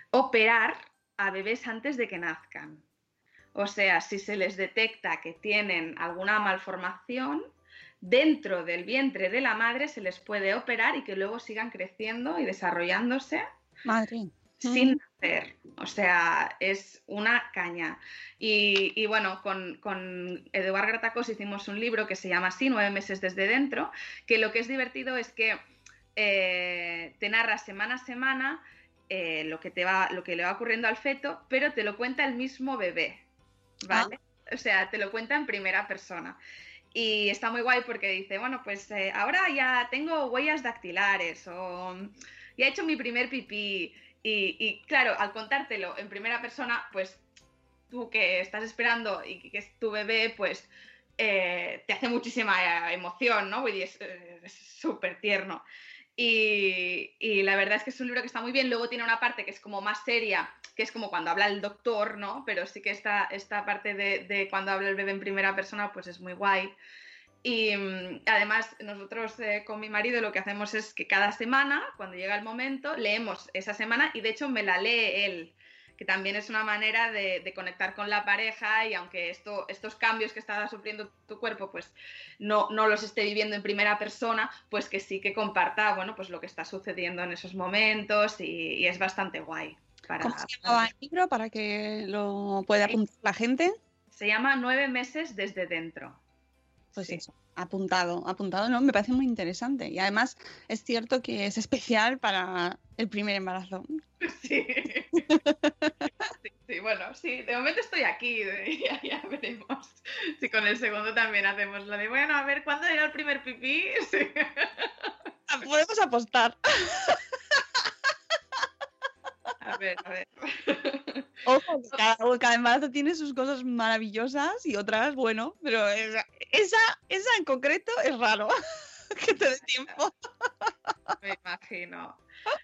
operar a bebés antes de que nazcan. O sea, si se les detecta que tienen alguna malformación, dentro del vientre de la madre se les puede operar y que luego sigan creciendo y desarrollándose Madre. Sin nacer. O sea, es una caña. Y, bueno, con, con Eduard Gratacos hicimos un libro que se llama así, Nueve meses desde dentro, que lo que es divertido es que eh, te narra semana a semana eh, lo, que te va, lo que le va ocurriendo al feto, pero te lo cuenta el mismo bebé, ¿vale? Ah. O sea, te lo cuenta en primera persona. Y está muy guay porque dice, bueno, pues eh, ahora ya tengo huellas dactilares o ya he hecho mi primer pipí. Y, claro, al contártelo en primera persona, pues tú que estás esperando y que es tu bebé, pues te hace muchísima emoción, ¿no? Y es súper tierno. Y, la verdad es que es un libro que está muy bien. Luego tiene una parte que es como más seria, que es como cuando habla el doctor, ¿no? Pero sí que esta, esta parte de, cuando habla el bebé en primera persona, pues es muy guay. Y mm, además, nosotros eh, con mi marido lo que hacemos es que cada semana, cuando llega el momento, leemos esa semana y de hecho me la lee él que también es una manera de, conectar con la pareja y aunque esto, estos cambios que está sufriendo tu cuerpo pues no, no los esté viviendo en primera persona, pues que sí que comparta bueno, pues lo que está sucediendo en esos momentos y, es bastante guay. Para, ¿Cómo se llama el libro para que lo pueda apuntar la gente? Se llama Nueve meses desde dentro. Pues eso, apuntado, apuntado, no, me parece muy interesante. Y además es cierto que es especial para el primer embarazo. Sí. sí, bueno, sí, de momento estoy aquí, ya, ya, veremos si con el segundo también hacemos lo de, bueno, a ver, ¿cuándo llega el primer pipí? Ah, podemos apostar. A ver, a ver. Ojo, cada, embarazo tiene sus cosas maravillosas y otras, bueno, pero esa, esa, en concreto es raro que te dé tiempo. Me imagino.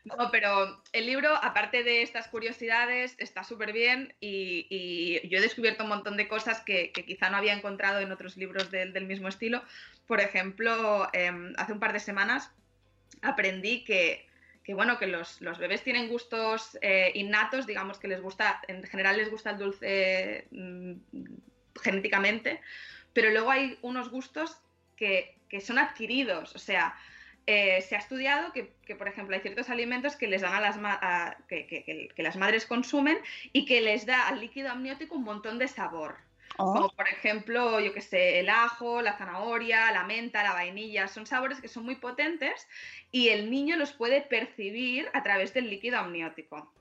No, pero el libro, aparte de estas curiosidades, está súper bien y, yo he descubierto un montón de cosas que, quizá no había encontrado en otros libros del, mismo estilo. Por ejemplo, em, hace un par de semanas aprendí que, bueno, que los, bebés tienen gustos eh, innatos, digamos que les gusta, en general les gusta el dulce mm, genéticamente, pero luego hay unos gustos que, que son adquiridos, o sea, eh, se ha estudiado que, por ejemplo, hay ciertos alimentos que les dan a las que, las madres consumen y que les da al líquido amniótico un montón de sabor. Oh. Como por ejemplo, yo que sé, el ajo, la zanahoria, la menta, la vainilla, son sabores que son muy potentes y el niño los puede percibir a través del líquido amniótico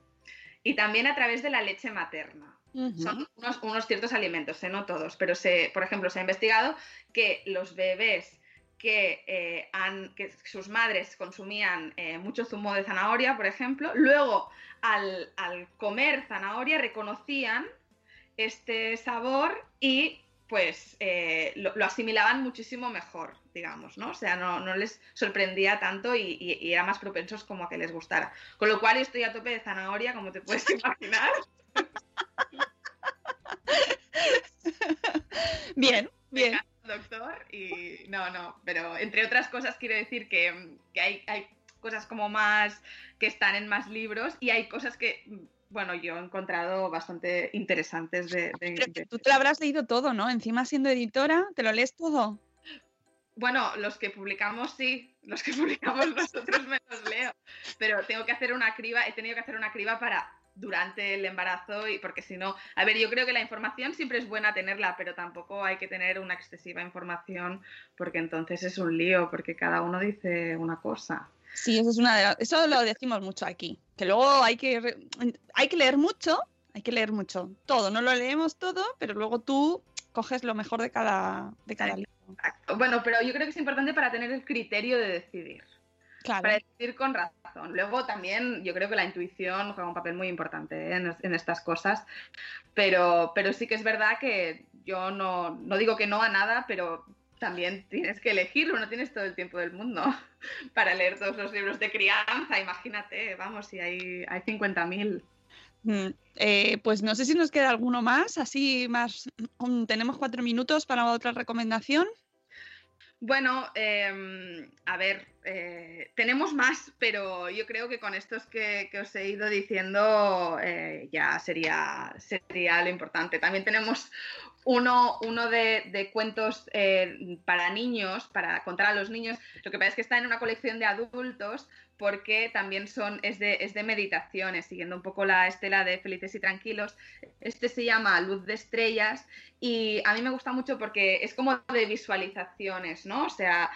y también a través de la leche materna. Son unos, ciertos alimentos, ¿eh? no todos, pero se, por ejemplo, se ha investigado que los bebés que, eh, han, que sus madres consumían eh, mucho zumo de zanahoria, por ejemplo, luego al, comer zanahoria reconocían este sabor y pues eh, lo, asimilaban muchísimo mejor, digamos, ¿no? O sea, no, les sorprendía tanto y, y, era más propensos como a que les gustara. Con lo cual estoy a tope de zanahoria, como te puedes imaginar. Bien, bien doctor y no, no, pero entre otras cosas quiero decir que, hay, hay, cosas como más que están en más libros y hay cosas que, bueno, yo he encontrado bastante interesantes de... Tú te lo habrás leído todo, ¿no? Encima siendo editora, ¿te lo lees todo? Bueno, los que publicamos sí, los que publicamos nosotros me los leo, pero tengo que hacer una criba, he tenido que hacer una criba para durante el embarazo y porque si no, a ver, yo creo que la información siempre es buena tenerla, pero tampoco hay que tener una excesiva información porque entonces es un lío, porque cada uno dice una cosa. Sí, eso es una de eso lo decimos mucho aquí, que luego hay que hay que leer mucho, hay que leer mucho, todo, no lo leemos todo, pero luego tú coges lo mejor de cada de cada libro. Bueno, pero yo creo que es importante para tener el criterio de decidir. Para decidir con razón. Luego también yo creo que la intuición juega un papel muy importante ¿eh? en, estas cosas, pero, pero sí que es verdad que yo no, no digo que no a nada, pero también tienes que elegirlo, no tienes todo el tiempo del mundo para leer todos los libros de crianza, imagínate, vamos, si hay, hay 50.000. Mm, eh, pues no sé si nos queda alguno más, así más, tenemos cuatro minutos para otra recomendación. Bueno, em, a ver, eh, tenemos más, pero yo creo que con estos que, que os he ido diciendo eh, ya sería, sería lo importante. También tenemos uno, uno de, de cuentos eh, para niños, para contar a los niños. Lo que pasa es que está en una colección de adultos porque también son, es, de, es de meditaciones, siguiendo un poco la estela de Felices y Tranquilos. Este se llama Luz de Estrellas y a mí me gusta mucho porque es como de visualizaciones, ¿no? O sea,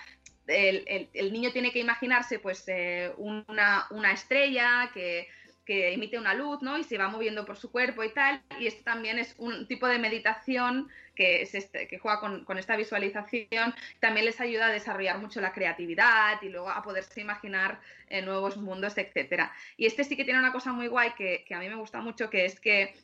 el, el- niño tiene que imaginarse pues eh, una, una estrella que, que emite una luz, ¿no? Y se va moviendo por su cuerpo y tal. Y esto también es un tipo de meditación que, es este- que juega con, esta visualización. También les ayuda a desarrollar mucho la creatividad y luego a poderse imaginar eh, nuevos mundos, etcétera. Y este sí que tiene una cosa muy guay que, que a mí me gusta mucho, que es que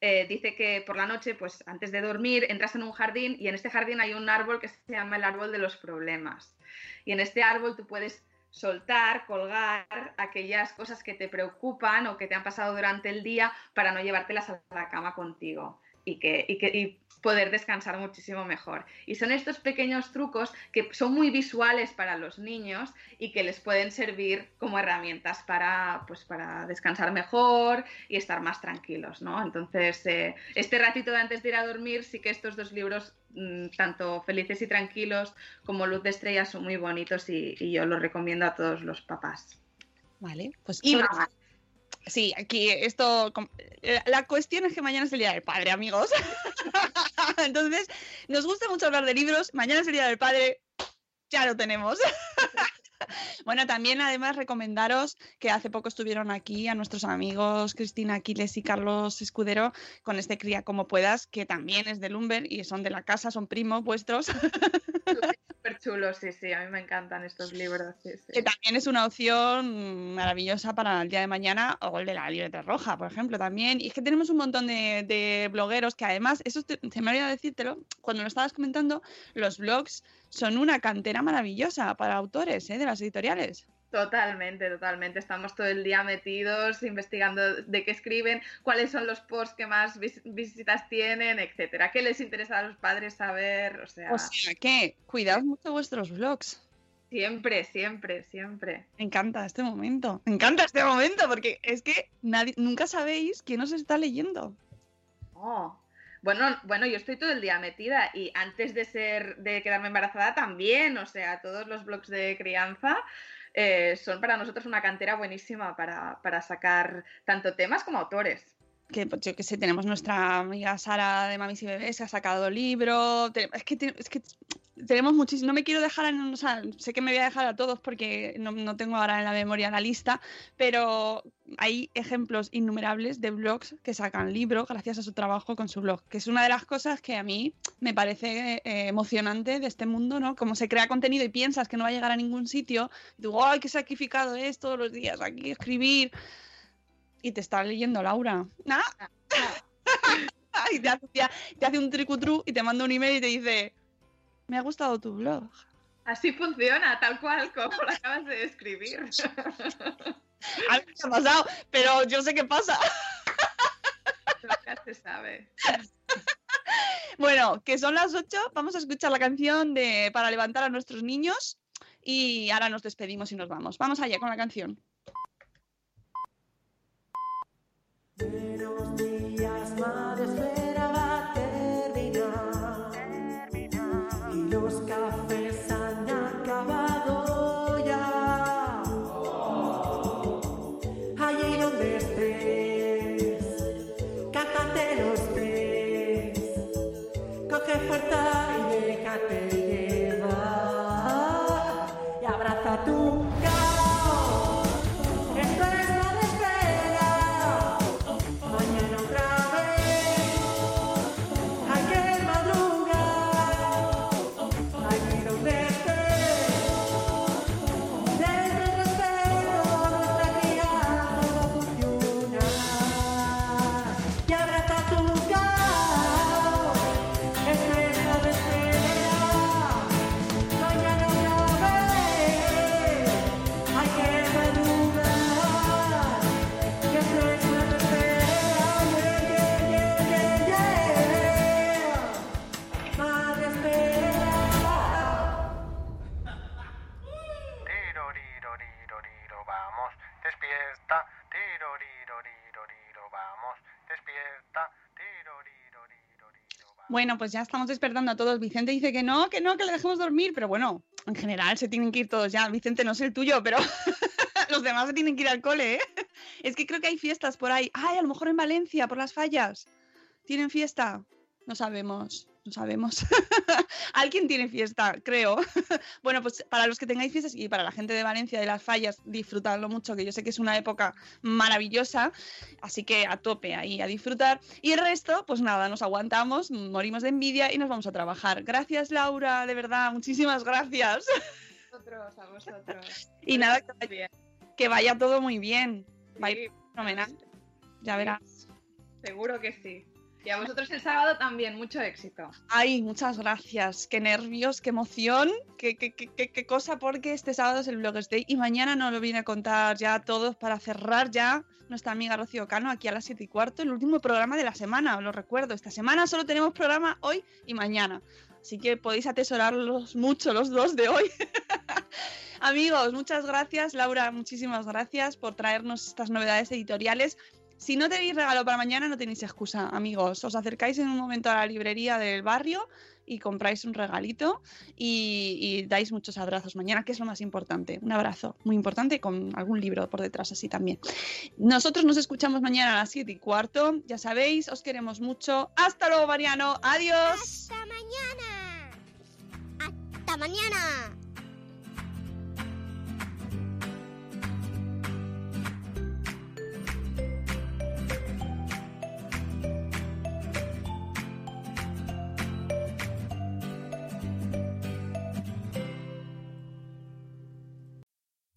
eh, dice que por la noche, pues antes de dormir, entras en un jardín y en este jardín hay un árbol que se llama el árbol de los problemas. Y en este árbol tú puedes soltar, colgar aquellas cosas que te preocupan o que te han pasado durante el día para no llevártelas a la cama contigo y, que, y, que, y poder descansar muchísimo mejor. Y son estos pequeños trucos que son muy visuales para los niños y que les pueden servir como herramientas para, pues, para descansar mejor y estar más tranquilos, ¿no? Entonces, eh, este ratito de antes de ir a dormir, sí que estos dos libros, mm, tanto Felices y Tranquilos como Luz de Estrellas, son muy bonitos y, y yo los recomiendo a todos los papás. Vale, pues Y sobre- mamás. Sí, aquí esto. eh, La cuestión es que mañana es el día del padre, amigos. Entonces, nos gusta mucho hablar de libros. Mañana es el día del padre. Ya lo tenemos. Bueno, también además recomendaros que hace poco estuvieron aquí a nuestros amigos Cristina Aquiles y Carlos Escudero con este Cría como puedas, que también es de Lumber y son de la casa, son primos vuestros, Súper chulos, sí, sí, a mí me encantan estos libros. Sí, que también es una opción maravillosa para el día de mañana, o el de la libreta roja, por ejemplo, también. Y es que tenemos un montón de, blogueros que además, eso te- se me olvidó decírtelo, cuando lo estabas comentando, los blogs son una cantera maravillosa para autores ¿eh? de las editoriales. Totalmente, totalmente. Estamos todo el día metidos investigando de qué escriben, cuáles son los posts que más vis- visitas tienen, etcétera. ¿Qué les interesa a los padres saber? O sea, O sea que, cuidad mucho vuestros blogs. siempre, siempre, siempre. Me encanta este momento. Me encanta este momento porque es que nadie, nunca sabéis quién os está leyendo. Oh. Bueno, bueno, yo estoy todo el día metida y antes de ser, de quedarme embarazada también, o sea, todos los blogs de crianza eh, son para nosotros una cantera buenísima para, para sacar tanto temas como autores. Que pues, yo que sé, tenemos nuestra amiga Sara de Mamis y Bebés que ha sacado libro. Es que, es que tenemos muchísimo. No me quiero dejar, en, sé que me voy a dejar a todos porque no, no tengo ahora en la memoria la lista, pero hay ejemplos innumerables de blogs que sacan libros gracias a su trabajo con su blog, que es una de las cosas que a mí me parece eh, emocionante de este mundo, ¿no? Como se crea contenido y piensas que no va a llegar a ningún sitio, digo, ¡ay, qué sacrificado es todos los días aquí escribir! Y te está leyendo Laura. ¡Ah! y te hace, ya- te hace un tricutru y te manda un email y te dice, me ha gustado tu blog. Así funciona, tal cual como lo acabas de describir. A mí me ha pasado, pero yo sé qué pasa. Nunca se sabe. Bueno, que son las 8, vamos a escuchar la canción de Para levantar a nuestros niños y ahora nos despedimos y nos vamos. Vamos allá con la canción. Buenos días, Bueno, pues ya estamos despertando a todos. Vicente dice que no, que no, que le dejemos dormir, pero bueno, en general se tienen que ir todos ya. Vicente no es el tuyo, pero los demás se tienen que ir al cole, ¿eh? Es que creo que hay fiestas por ahí. Ay, a lo mejor en Valencia, por las fallas. ¿Tienen fiesta? No sabemos, no sabemos. Alguien tiene fiesta, creo. bueno, pues para los que tengáis fiestas y para la gente de Valencia de las fallas, disfrutadlo mucho, que yo sé que es una época maravillosa. Así que a tope ahí, a disfrutar. Y el resto, pues nada, nos aguantamos, morimos de envidia y nos vamos a trabajar. Gracias, Laura, de verdad, muchísimas gracias. A vosotros, a vosotros. Y nada, que vaya, bien. que vaya todo muy bien. Sí, fenomenal. Ya verás. Seguro que sí. Y a vosotros el sábado también, mucho éxito. Ay, muchas gracias. Qué nervios, qué emoción, qué, qué, qué, qué- cosa, porque este sábado es el Bloggers Day y mañana nos lo viene a contar ya a todos para cerrar ya nuestra amiga Rocío Cano aquí a las 7 y cuarto, el último programa de la semana, os lo recuerdo. Esta semana solo tenemos programa hoy y mañana. Así que podéis atesorarlos mucho los dos de hoy. Amigos, muchas gracias. Laura, muchísimas gracias por traernos estas novedades editoriales. Si no tenéis regalo para mañana, no tenéis excusa, amigos. Os acercáis en un momento a la librería del barrio y compráis un regalito y, y dais muchos abrazos mañana, que es lo más importante. Un abrazo muy importante con algún libro por detrás así también. Nosotros nos escuchamos mañana a las 7 y cuarto. Ya sabéis, os queremos mucho. Hasta luego, Mariano. Adiós. Hasta mañana. Hasta mañana.